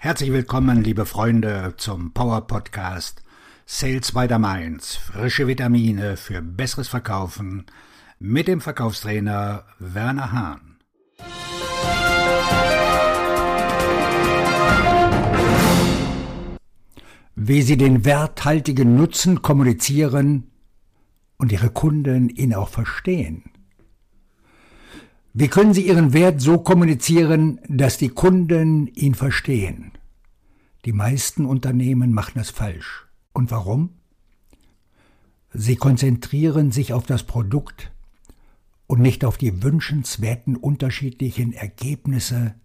Herzlich willkommen, liebe Freunde, zum Power Podcast Sales by the Mainz. Frische Vitamine für besseres Verkaufen mit dem Verkaufstrainer Werner Hahn. Wie Sie den werthaltigen Nutzen kommunizieren und Ihre Kunden ihn auch verstehen. Wie können Sie Ihren Wert so kommunizieren, dass die Kunden ihn verstehen? Die meisten Unternehmen machen das falsch. Und warum? Sie konzentrieren sich auf das Produkt und nicht auf die wünschenswerten unterschiedlichen Ergebnisse,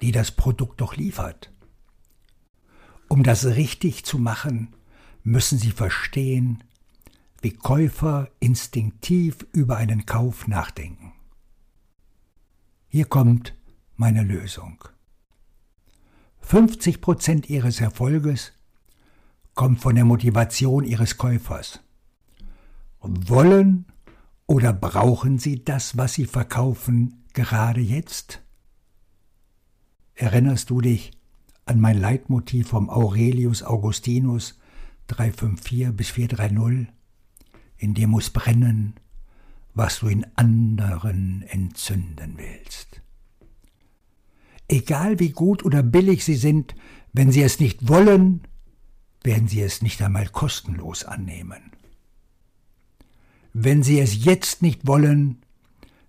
die das Produkt doch liefert. Um das richtig zu machen, müssen Sie verstehen, wie Käufer instinktiv über einen Kauf nachdenken. Hier kommt meine Lösung. 50 Prozent Ihres Erfolges kommt von der Motivation Ihres Käufers. Wollen oder brauchen Sie das, was Sie verkaufen, gerade jetzt? Erinnerst du dich an mein Leitmotiv vom Aurelius Augustinus 354 bis 430? In dir muss brennen, was du in anderen entzünden willst. Egal wie gut oder billig sie sind, wenn sie es nicht wollen, werden sie es nicht einmal kostenlos annehmen. Wenn sie es jetzt nicht wollen,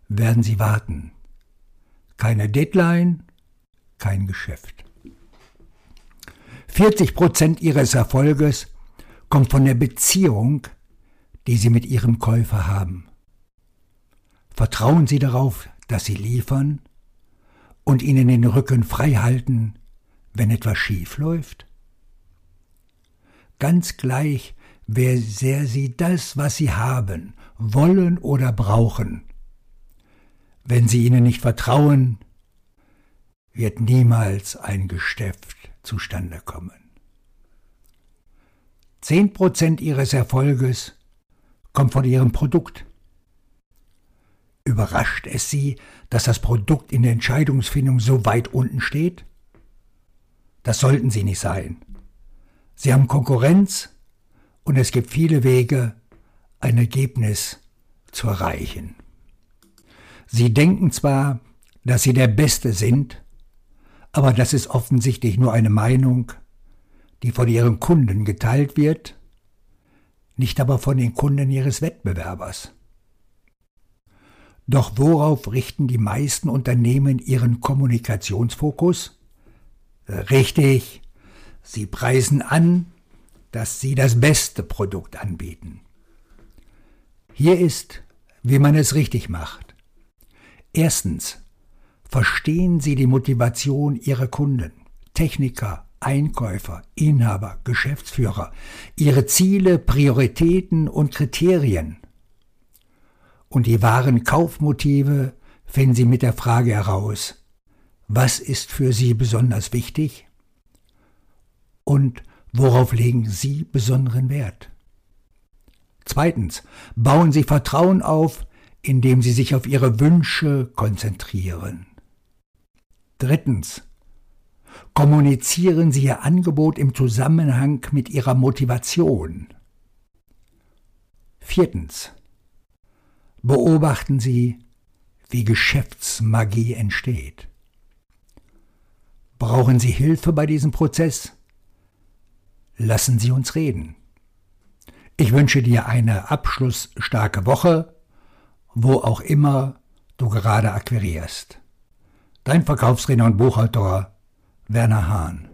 werden sie warten. Keine Deadline, kein Geschäft. 40 Prozent ihres Erfolges kommt von der Beziehung, die sie mit ihrem Käufer haben. Vertrauen Sie darauf, dass Sie liefern und Ihnen den Rücken frei halten, wenn etwas schief läuft? Ganz gleich, wer sehr Sie das, was Sie haben, wollen oder brauchen. Wenn Sie ihnen nicht vertrauen, wird niemals ein Geschäft zustande kommen. Zehn Prozent Ihres Erfolges kommt von Ihrem Produkt. Überrascht es Sie, dass das Produkt in der Entscheidungsfindung so weit unten steht? Das sollten Sie nicht sein. Sie haben Konkurrenz und es gibt viele Wege, ein Ergebnis zu erreichen. Sie denken zwar, dass Sie der Beste sind, aber das ist offensichtlich nur eine Meinung, die von Ihren Kunden geteilt wird, nicht aber von den Kunden Ihres Wettbewerbers. Doch worauf richten die meisten Unternehmen ihren Kommunikationsfokus? Richtig, sie preisen an, dass sie das beste Produkt anbieten. Hier ist, wie man es richtig macht. Erstens, verstehen Sie die Motivation Ihrer Kunden, Techniker, Einkäufer, Inhaber, Geschäftsführer, ihre Ziele, Prioritäten und Kriterien und die wahren Kaufmotive finden Sie mit der Frage heraus, was ist für Sie besonders wichtig und worauf legen Sie besonderen Wert. Zweitens, bauen Sie Vertrauen auf, indem Sie sich auf Ihre Wünsche konzentrieren. Drittens, kommunizieren Sie Ihr Angebot im Zusammenhang mit Ihrer Motivation. Viertens, beobachten Sie, wie Geschäftsmagie entsteht. Brauchen Sie Hilfe bei diesem Prozess? Lassen Sie uns reden. Ich wünsche dir eine abschlussstarke Woche, wo auch immer du gerade akquirierst. Dein Verkaufstrainer und Buchautor Werner Hahn.